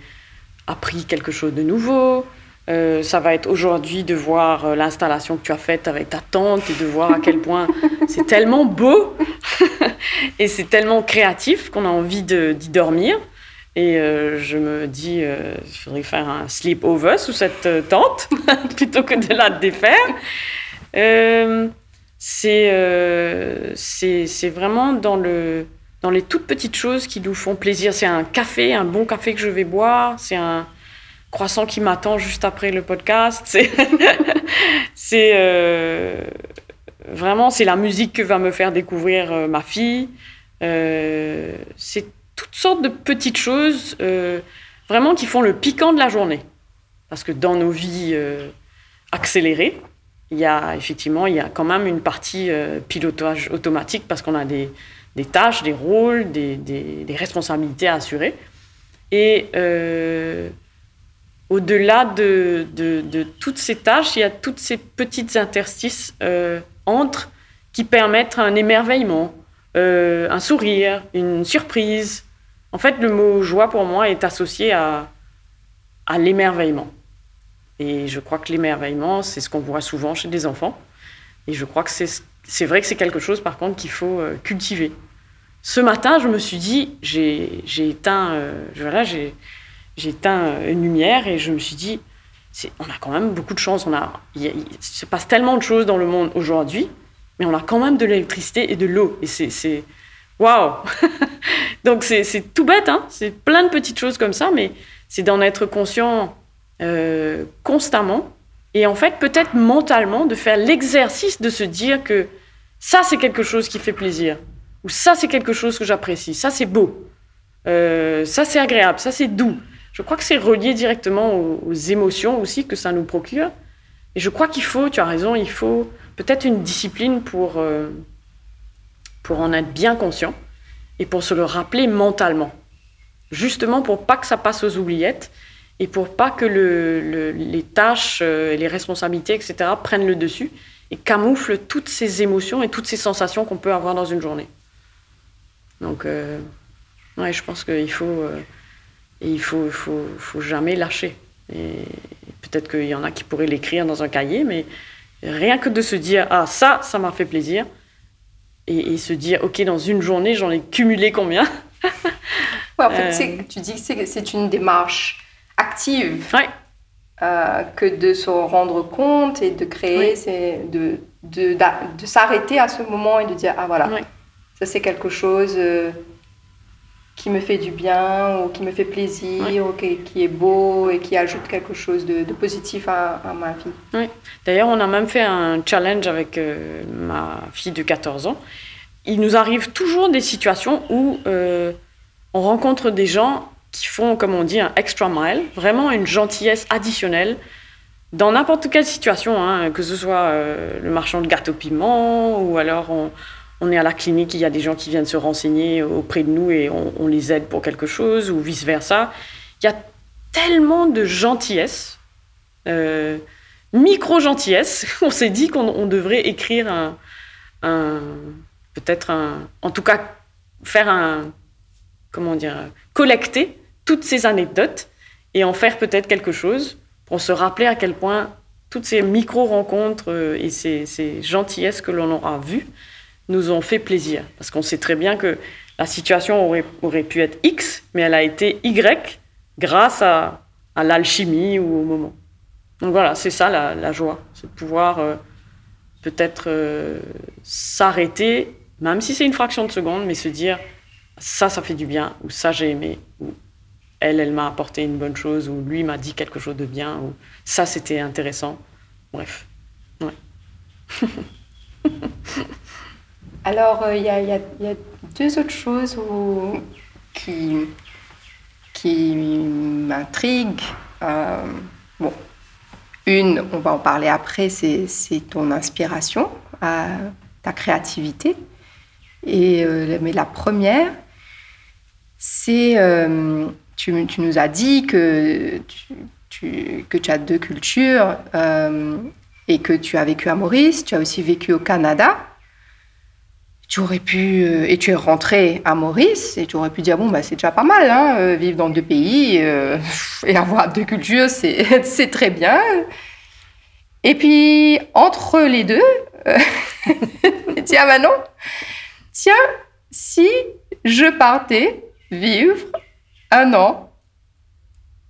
appris quelque chose de nouveau. Euh, ça va être aujourd'hui de voir euh, l'installation que tu as faite avec ta tante et de voir à quel point c'est tellement beau et c'est tellement créatif qu'on a envie d'y dormir. Et euh, je me dis, il faudrait faire un sleep-over sous cette tente plutôt que de la défaire. c'est vraiment dans, le, dans les toutes petites choses qui nous font plaisir. C'est un café, un bon café que je vais boire. C'est un croissant qui m'attend juste après le podcast. C'est, euh, vraiment c'est la musique que va me faire découvrir euh, ma fille. Euh, c'est toutes sortes de petites choses vraiment qui font le piquant de la journée. Parce que dans nos vies accélérées, il y a effectivement il y a quand même une partie pilotage automatique parce qu'on a des, tâches, des rôles, des, des, des responsabilités à assurer. Et au-delà de, toutes ces tâches, il y a toutes ces petites interstices euh, entre qui permettent un émerveillement, euh, un sourire, une surprise. En fait, le mot joie pour moi est associé à, l'émerveillement. Et je crois que l'émerveillement, c'est ce qu'on voit souvent chez des enfants. Et je crois que c'est vrai que c'est quelque chose, par contre, qu'il faut euh, cultiver. Ce matin, je me suis dit, j'ai éteint, voilà, j'ai éteint une lumière et je me suis dit, on a quand même beaucoup de chance. On a, il, se passe tellement de choses dans le monde aujourd'hui, mais on a quand même de l'électricité et de l'eau. Et c'est waouh Donc c'est tout bête, hein c'est plein de petites choses comme ça, mais c'est d'en être conscient euh, constamment et en fait peut-être mentalement de faire l'exercice de se dire que ça c'est quelque chose qui fait plaisir ou ça c'est quelque chose que j'apprécie, ça c'est beau, euh, ça c'est agréable, ça c'est doux. Je crois que c'est relié directement aux, émotions aussi que ça nous procure. Et je crois qu'il faut, tu as raison, il faut peut-être une discipline pour, euh, pour en être bien conscient et pour se le rappeler mentalement justement pour pas que ça passe aux oubliettes et pour pas que les tâches, euh, les responsabilités, etc., prennent le dessus et camouflent toutes ces émotions et toutes ces sensations qu'on peut avoir dans une journée. Donc, euh, ouais, je pense qu'il faut, euh, il faut, faut, faut, jamais lâcher. Et peut-être qu'il y en a qui pourraient l'écrire dans un cahier, mais rien que de se dire ah ça, ça m'a fait plaisir, et, et se dire ok dans une journée j'en ai cumulé combien? En fait, euh. tu dis que c'est une démarche active. Euh, que de se rendre compte et de créer, c'est de, de, de, s'arrêter à ce moment et de dire Ah voilà, ça c'est quelque chose euh, qui me fait du bien ou qui me fait plaisir ou qui, est beau et qui ajoute quelque chose de, positif à, ma vie. D'ailleurs, on a même fait un challenge avec ma fille de 14 ans. Il nous arrive toujours des situations où on rencontre des gens qui font, comme on dit, un extra mile, vraiment une gentillesse additionnelle dans n'importe quelle situation, hein, que ce soit euh, le marchand de gâteaux piment ou alors on, est à la clinique, il y a des gens qui viennent se renseigner auprès de nous et on, les aide pour quelque chose ou vice-versa. Il y a tellement de gentillesse, euh, micro-gentillesse, on s'est dit qu'on devrait écrire un, peut-être un, en tout cas faire un, comment dire, collecter toutes ces anecdotes et en faire peut-être quelque chose pour se rappeler à quel point toutes ces micro-rencontres euh, et ces, gentillesses que l'on aura vues nous ont fait plaisir. Parce qu'on sait très bien que la situation aurait, aurait pu être X, mais elle a été Y grâce à, à l'alchimie ou au moment. Donc voilà, c'est ça la, joie, c'est de pouvoir euh, peut-être euh, s'arrêter, même si c'est une fraction de seconde, mais se dire ça, ça fait du bien, ou ça, j'ai aimé, ou elle, elle m'a apporté une bonne chose, ou lui m'a dit quelque chose de bien, ou ça, c'était intéressant. Bref. Ouais. Alors, il y, a deux autres choses qui, qui m'intriguent. Euh, bon, une, on va en parler après, c'est ton inspiration, ta créativité. Et, euh, mais la première, c'est, euh, tu, nous as dit que tu, que tu as deux cultures euh, et que tu as vécu à Maurice, tu as aussi vécu au Canada. Tu aurais pu, euh, et tu es rentré à Maurice, et tu aurais pu dire, bon, bah, c'est déjà pas mal, hein, vivre dans deux pays et avoir deux cultures, c'est très bien. Et puis, entre les deux, tiens, bah non, tiens, si je partais vivre un an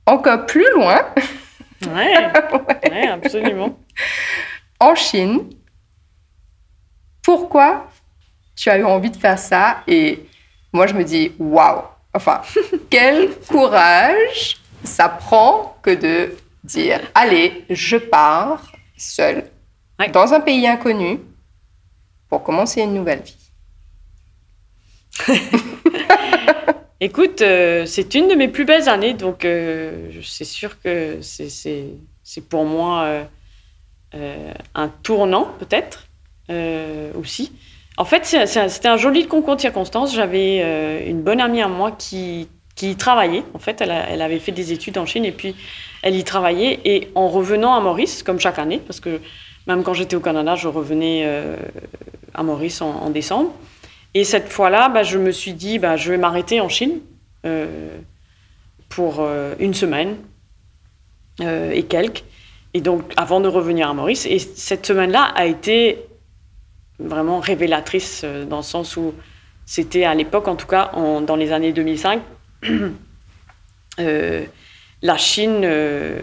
encore plus loin. Ouais, absolument. en Chine. Pourquoi tu as eu envie de faire ça Et moi, je me dis, waouh Enfin, quel courage ça prend que de dire, allez, je pars seule dans un pays inconnu pour commencer une nouvelle vie. Écoute, euh, c'est une de mes plus belles années, donc euh, c'est sûr que c'est pour moi euh, un tournant, peut-être, aussi. En fait, c'était un joli concours de circonstances. J'avais une bonne amie à moi qui, qui travaillait. En fait, elle, avait fait des études en Chine et puis elle y travaillait. Et en revenant à Maurice, comme chaque année, parce que même quand j'étais au Canada, je revenais à Maurice en, décembre. Et cette fois-là, bah, je me suis dit, bah, je vais m'arrêter en Chine pour une semaine et quelques. Et donc, avant de revenir à Maurice. Et cette semaine-là a été vraiment révélatrice dans le sens où c'était à l'époque, en tout cas dans les années 2005, euh, la Chine, euh,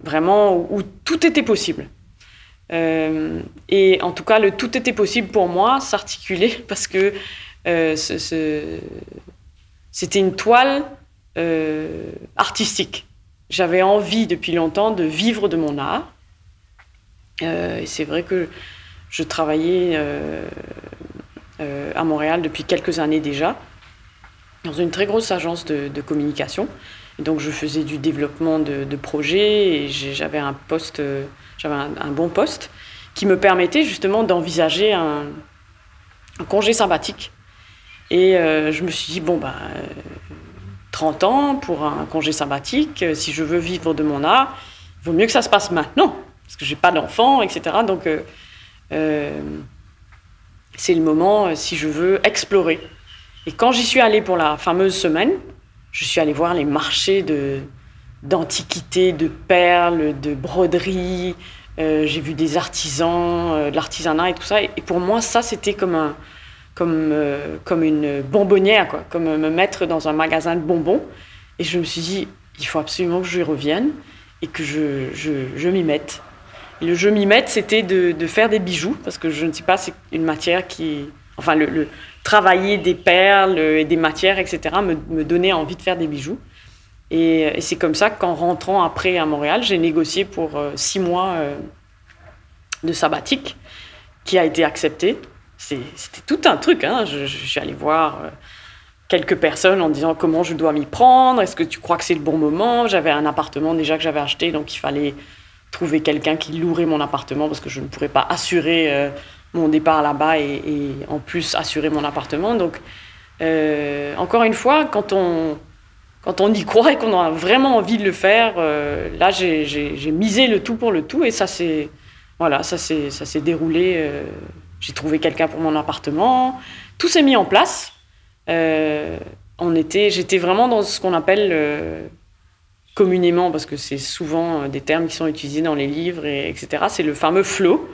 vraiment, où, tout était possible. Euh, et en tout cas, le tout était possible pour moi s'articulait parce que c'était une toile artistique. J'avais envie depuis longtemps de vivre de mon art. et c'est vrai que je travaillais euh, à Montréal depuis quelques années déjà, dans une très grosse agence de, communication. Donc je faisais du développement de, projets et j'avais un poste, euh, j'avais un, bon poste qui me permettait justement d'envisager un, congé sympathique. Et euh, je me suis dit, bon, bah, 30 ans pour un congé sympathique, si je veux vivre de mon art, il vaut mieux que ça se passe maintenant, parce que j'ai pas d'enfant, etc. Donc, c'est le moment euh, si je veux explorer. Et quand j'y suis allée pour la fameuse semaine, je suis allée voir les marchés de d'antiquités, de perles, de broderies. Euh, j'ai vu des artisans, euh, de l'artisanat et tout ça. Et, pour moi, ça, c'était comme un, comme, comme une bonbonnière, quoi, comme me mettre dans un magasin de bonbons. Et je me suis dit, il faut absolument que je revienne et que je, je m'y mette le jeu mimette, c'était de, faire des bijoux, parce que je ne sais pas, c'est une matière qui. Enfin, le, travailler des perles et des matières, etc., me, donnait envie de faire des bijoux. Et, c'est comme ça qu'en rentrant après à Montréal, j'ai négocié pour euh, six mois euh, de sabbatique, qui a été accepté. C'était tout un truc. Hein. Je, suis allée voir euh, quelques personnes en disant comment je dois m'y prendre, est-ce que tu crois que c'est le bon moment? J'avais un appartement déjà que j'avais acheté, donc il fallait trouver quelqu'un qui louerait mon appartement parce que je ne pourrais pas assurer euh, mon départ là-bas et, en plus assurer mon appartement. Donc, euh, encore une fois, quand on, quand on y croit et qu'on a vraiment envie de le faire, euh, là, j'ai misé le tout pour le tout et ça s'est voilà, ça s'est déroulé. j'ai trouvé quelqu'un pour mon appartement. Tout s'est mis en place. on j'étais vraiment dans ce qu'on appelle communément, parce que c'est souvent euh, des termes qui sont utilisés dans les livres, et, etc., c'est le fameux flow.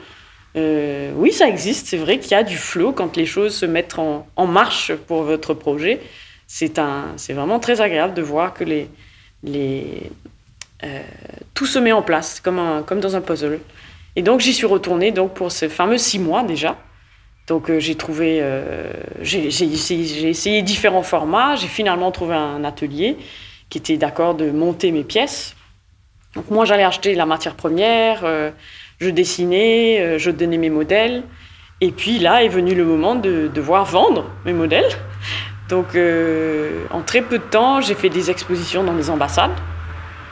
Euh, oui, ça existe, c'est vrai qu'il y a du flow quand les choses se mettent en, marche pour votre projet. C'est vraiment très agréable de voir que les, les, euh, tout se met en place, comme, un, comme dans un puzzle. Et donc j'y suis retournée donc, pour ces fameux six mois déjà. Donc j'ai trouvé, j'ai essayé, essayé différents formats, j'ai finalement trouvé un atelier qui était d'accord de monter mes pièces. Donc moi, j'allais acheter la matière première, euh, je dessinais, euh, je donnais mes modèles. Et puis là est venu le moment de devoir vendre mes modèles. Donc euh, en très peu de temps, j'ai fait des expositions dans des ambassades.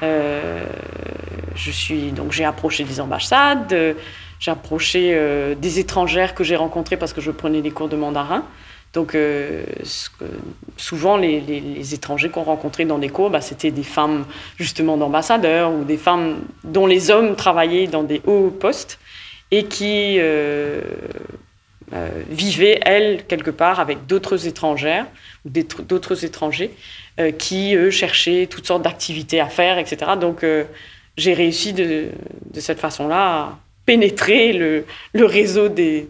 je suis donc j'ai approché des ambassades, j'ai approché des étrangères que j'ai rencontrées parce que je prenais des cours de mandarin. Donc, euh, souvent, les, étrangers qu'on rencontrait dans des cours, bah, c'était des femmes justement d'ambassadeurs ou des femmes dont les hommes travaillaient dans des hauts postes et qui euh, euh, vivaient, elles, quelque part avec d'autres étrangères ou d'autres étrangers qui, eux, cherchaient toutes sortes d'activités à faire, etc. Donc, j'ai réussi de, cette façon-là à pénétrer le, réseau des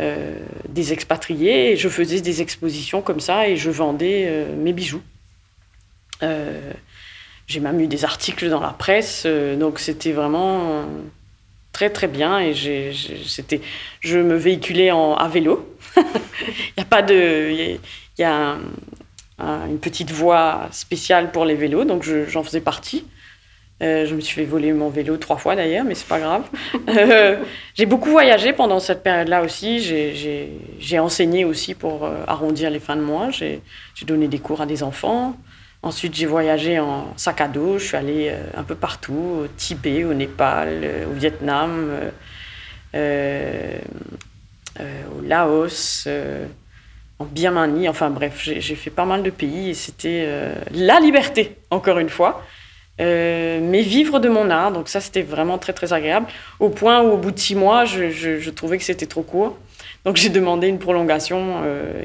euh, des expatriés et je faisais des expositions comme ça et je vendais euh, mes bijoux. Euh, j'ai même eu des articles dans la presse, donc c'était vraiment très très bien et c'était, je me véhiculais en, à vélo. Il n'y a pas de, il y a, une petite voie spéciale pour les vélos, donc j'en faisais partie. Euh, je me suis fait voler mon vélo trois fois d'ailleurs, mais c'est pas grave. Euh, j'ai beaucoup voyagé pendant cette période-là aussi. J'ai enseigné aussi pour euh, arrondir les fins de mois. J'ai donné des cours à des enfants. Ensuite, j'ai voyagé en sac à dos. Je suis allée un peu partout, au Tibet, au Népal, au Vietnam, au Laos, en Birmanie. Enfin bref, j'ai fait pas mal de pays et c'était la liberté, encore une fois. Mais vivre de mon art. Donc ça, c'était vraiment très, très agréable. Au point où, au bout de six mois, je, trouvais que c'était trop court. Donc j'ai demandé une prolongation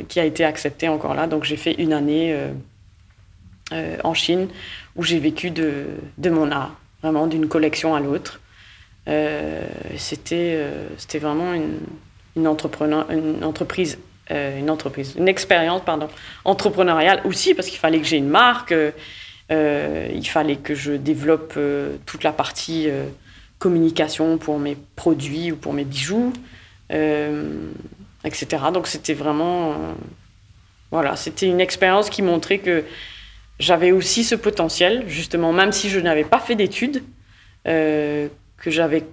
qui a été acceptée encore là. Donc j'ai fait une année en Chine où j'ai vécu de, de, mon art, vraiment d'une collection à l'autre. Euh, c'était, euh, c'était vraiment une, une, une entreprise, euh, une entreprise, une expérience pardon, entrepreneuriale aussi parce qu'il fallait que j'ai une marque, il fallait que je développe toute la partie communication pour mes produits ou pour mes bijoux, etc. Donc c'était vraiment, voilà, c'était une expérience qui montrait que j'avais aussi ce potentiel, justement, même si je n'avais pas fait d'études, euh, que j'avais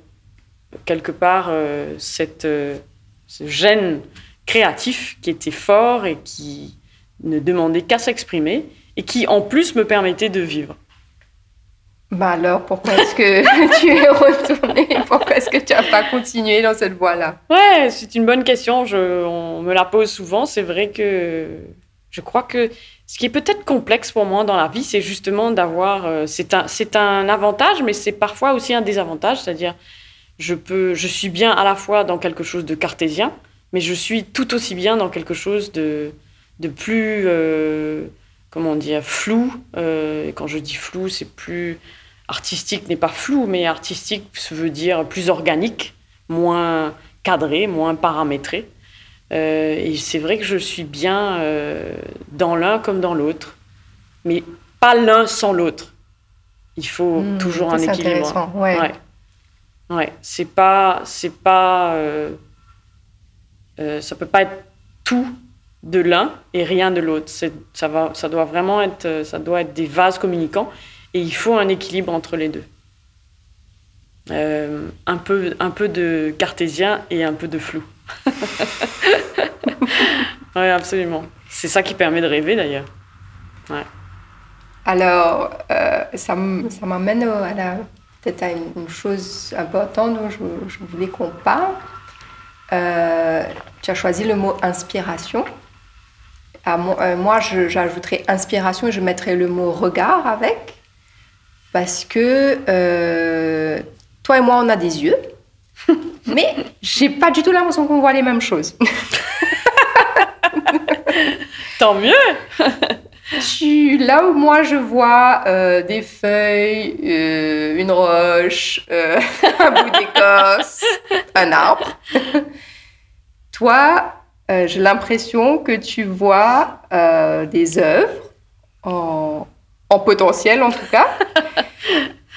quelque part euh, cette, euh, ce gène créatif qui était fort et qui ne demandait qu'à s'exprimer et qui en plus me permettait de vivre. Bah alors, pourquoi est-ce que tu es retourné? Pourquoi est-ce que tu n'as pas continué dans cette voie-là? Ouais, c'est une bonne question. Je, on me la pose souvent. C'est vrai que je crois que ce qui est peut-être complexe pour moi dans la vie, c'est justement d'avoir. Euh, c'est un, c'est un avantage, mais c'est parfois aussi un désavantage. C'est-à-dire, je, peux, je suis bien à la fois dans quelque chose de cartésien, mais je suis tout aussi bien dans quelque chose de, de plus. Euh, comment dire Flou. Euh, quand je dis flou, c'est plus. Artistique n'est pas flou, mais artistique veut dire plus organique, moins cadré, moins paramétré. Euh, et c'est vrai que je suis bien euh, dans l'un comme dans l'autre, mais pas l'un sans l'autre. Il faut hmm, toujours un équilibre. Ouais. ouais. ouais. C'est pas, c'est pas, euh, ça peut pas être tout de l'un et rien de l'autre. Ça ça doit vraiment être, ça doit être des vases communicants et il faut un équilibre entre les deux. un peu, un peu de cartésien et un peu de flou. oui, absolument. C'est ça qui permet de rêver d'ailleurs. Ouais. Alors, euh, ça m'amène à peut-être à une, chose importante dont je, voulais qu'on parle. Euh, tu as choisi le mot inspiration. Euh, moi, j'ajouterais inspiration et je mettrais le mot regard avec. Parce que toi et moi, on a des yeux. Mais j'ai pas du tout l'impression qu'on voit les mêmes choses. Tant mieux tu, Là où moi je vois euh, des feuilles, euh, une roche, euh, un bout d'écorce, un arbre, toi, j'ai l'impression que tu vois des œuvres en, en potentiel en tout cas.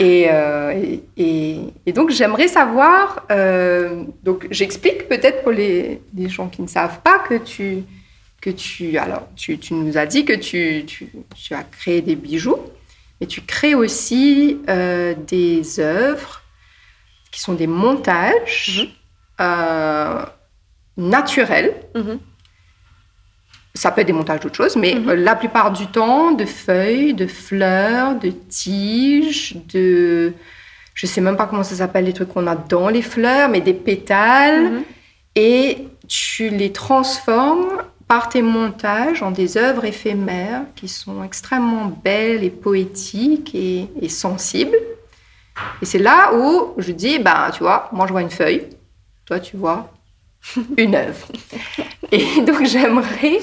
Euh, et, et, donc, j'aimerais savoir, euh, donc j'explique peut-être pour les, les, gens qui ne savent pas que tu, que tu, alors, tu, tu nous as dit que tu, tu, tu, as créé des bijoux, mais tu crées aussi euh, des œuvres qui sont des montages mm-hmm. Naturels. Mm-hmm ça peut être des montages d'autres choses, mais mhm. euh, la plupart du temps, de feuilles, de fleurs, de tiges, de... Je sais même pas comment ça s'appelle, les trucs qu'on a dans les fleurs, mais des pétales. Mhm. Et tu les transformes par tes montages en des œuvres éphémères qui sont extrêmement belles et poétiques et, et sensibles. Et c'est là où je dis, ben, tu vois, moi je vois une feuille, toi tu vois une œuvre. Et donc j'aimerais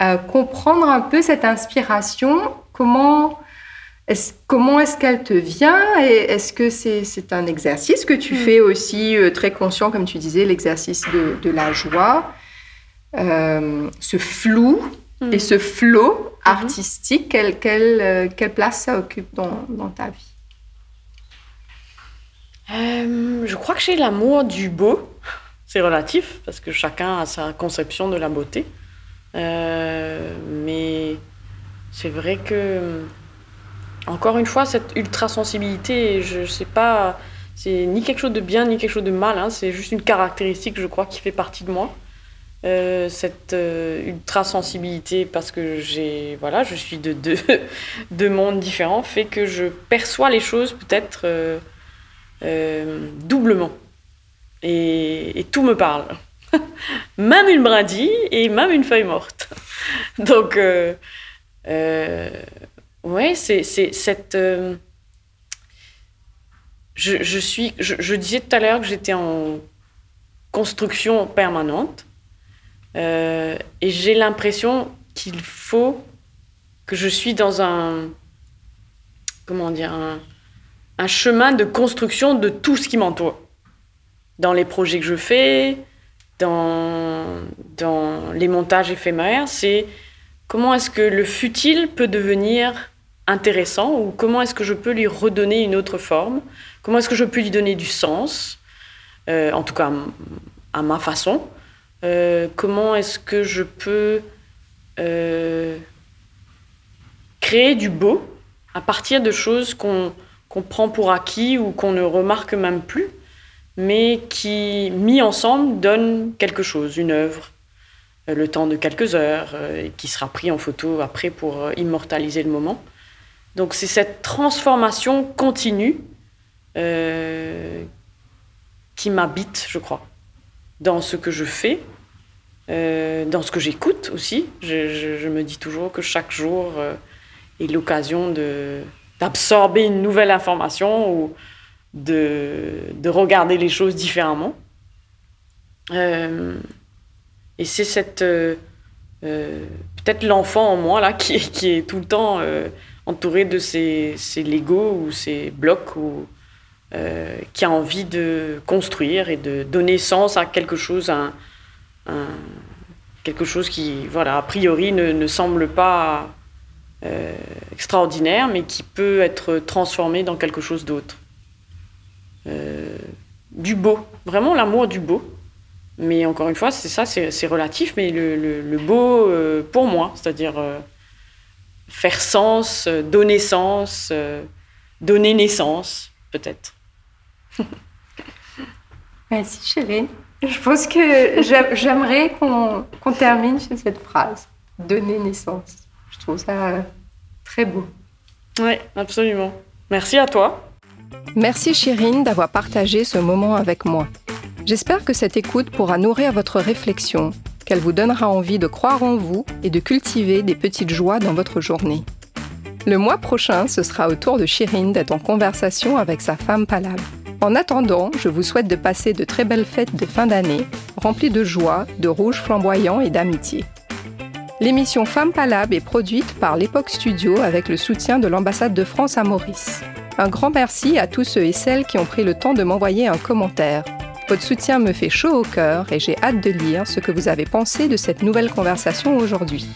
euh, comprendre un peu cette inspiration, comment est-ce, comment est-ce qu'elle te vient et est-ce que c'est, un exercice que tu mm. fais aussi euh, très conscient, comme tu disais, l'exercice de, la joie, euh, ce flou mm. et ce flot mm-hmm. artistique, quelle, quelle, quelle, place ça occupe dans, dans ta vie? Je crois que j'ai l'amour du beau c'est relatif parce que chacun a sa conception de la beauté. Euh, mais c'est vrai que, encore une fois, cette ultra-sensibilité, je sais pas, c'est ni quelque chose de bien ni quelque chose de mal, hein. c'est juste une caractéristique, je crois, qui fait partie de moi. Euh, cette euh, ultra-sensibilité, parce que j'ai, voilà, je suis de deux, deux mondes différents, fait que je perçois les choses peut-être doublement et, tout me parle. même une brindille et même une feuille morte. Donc, euh, euh, ouais, c'est cette, euh, je, suis, je, disais tout à l'heure que j'étais en construction permanente. Euh, et j'ai l'impression qu'il faut que je suis dans un, comment dire, un, chemin de construction de tout ce qui m'entoure. Dans les projets que je fais, dans, dans les montages éphémères, c'est comment est-ce que le futile peut devenir intéressant ou comment est-ce que je peux lui redonner une autre forme Comment est-ce que je peux lui donner du sens euh, En tout cas, à ma façon. Euh, comment est-ce que je peux euh, créer du beau à partir de choses qu'on prend pour acquis ou qu'on ne remarque même plus, mais qui, mis ensemble, donnent quelque chose, une œuvre, le temps de quelques heures, qui sera pris en photo après pour immortaliser le moment. Donc c'est cette transformation continue euh, qui m'habite, je crois, dans ce que je fais, euh, dans ce que j'écoute aussi. Je, me dis toujours que chaque jour euh, est l'occasion d'absorber une nouvelle information ou de, de regarder les choses différemment. et c'est cette peut-être l'enfant en moi là qui, qui, est tout le temps entouré de ces, ces Legos ou ces blocs ou, euh, qui a envie de construire et de donner sens à quelque chose, un, quelque chose qui, voilà, a priori ne, ne semble pas euh, extraordinaire, mais qui peut être transformé dans quelque chose d'autre. Euh, du beau, vraiment l'amour du beau. Mais encore une fois, c'est ça, c'est relatif, mais le, le, le beau pour moi, c'est-à-dire faire sens, euh, donner sens, euh, donner naissance, peut-être. Merci Chérine. Je pense que j'aimerais qu'on termine sur cette phrase, donner naissance. Je trouve ça euh, très beau. Oui, absolument. Merci à toi. Merci Chérine d'avoir partagé ce moment avec moi. J'espère que cette écoute pourra nourrir votre réflexion qu'elle vous donnera envie de croire en vous et de cultiver des petites joies dans votre journée. Le mois prochain, ce sera au tour de Chirine d'être en conversation avec sa femme Palab. En attendant, je vous souhaite de passer de très belles fêtes de fin d'année, remplies de joie, de rouge flamboyant et d'amitié. L'émission Femme Palab est produite par l'Époque Studio avec le soutien de l'ambassade de France à Maurice. Un grand merci à tous ceux et celles qui ont pris le temps de m'envoyer un commentaire. Votre soutien me fait chaud au cœur et j'ai hâte de lire ce que vous avez pensé de cette nouvelle conversation aujourd'hui.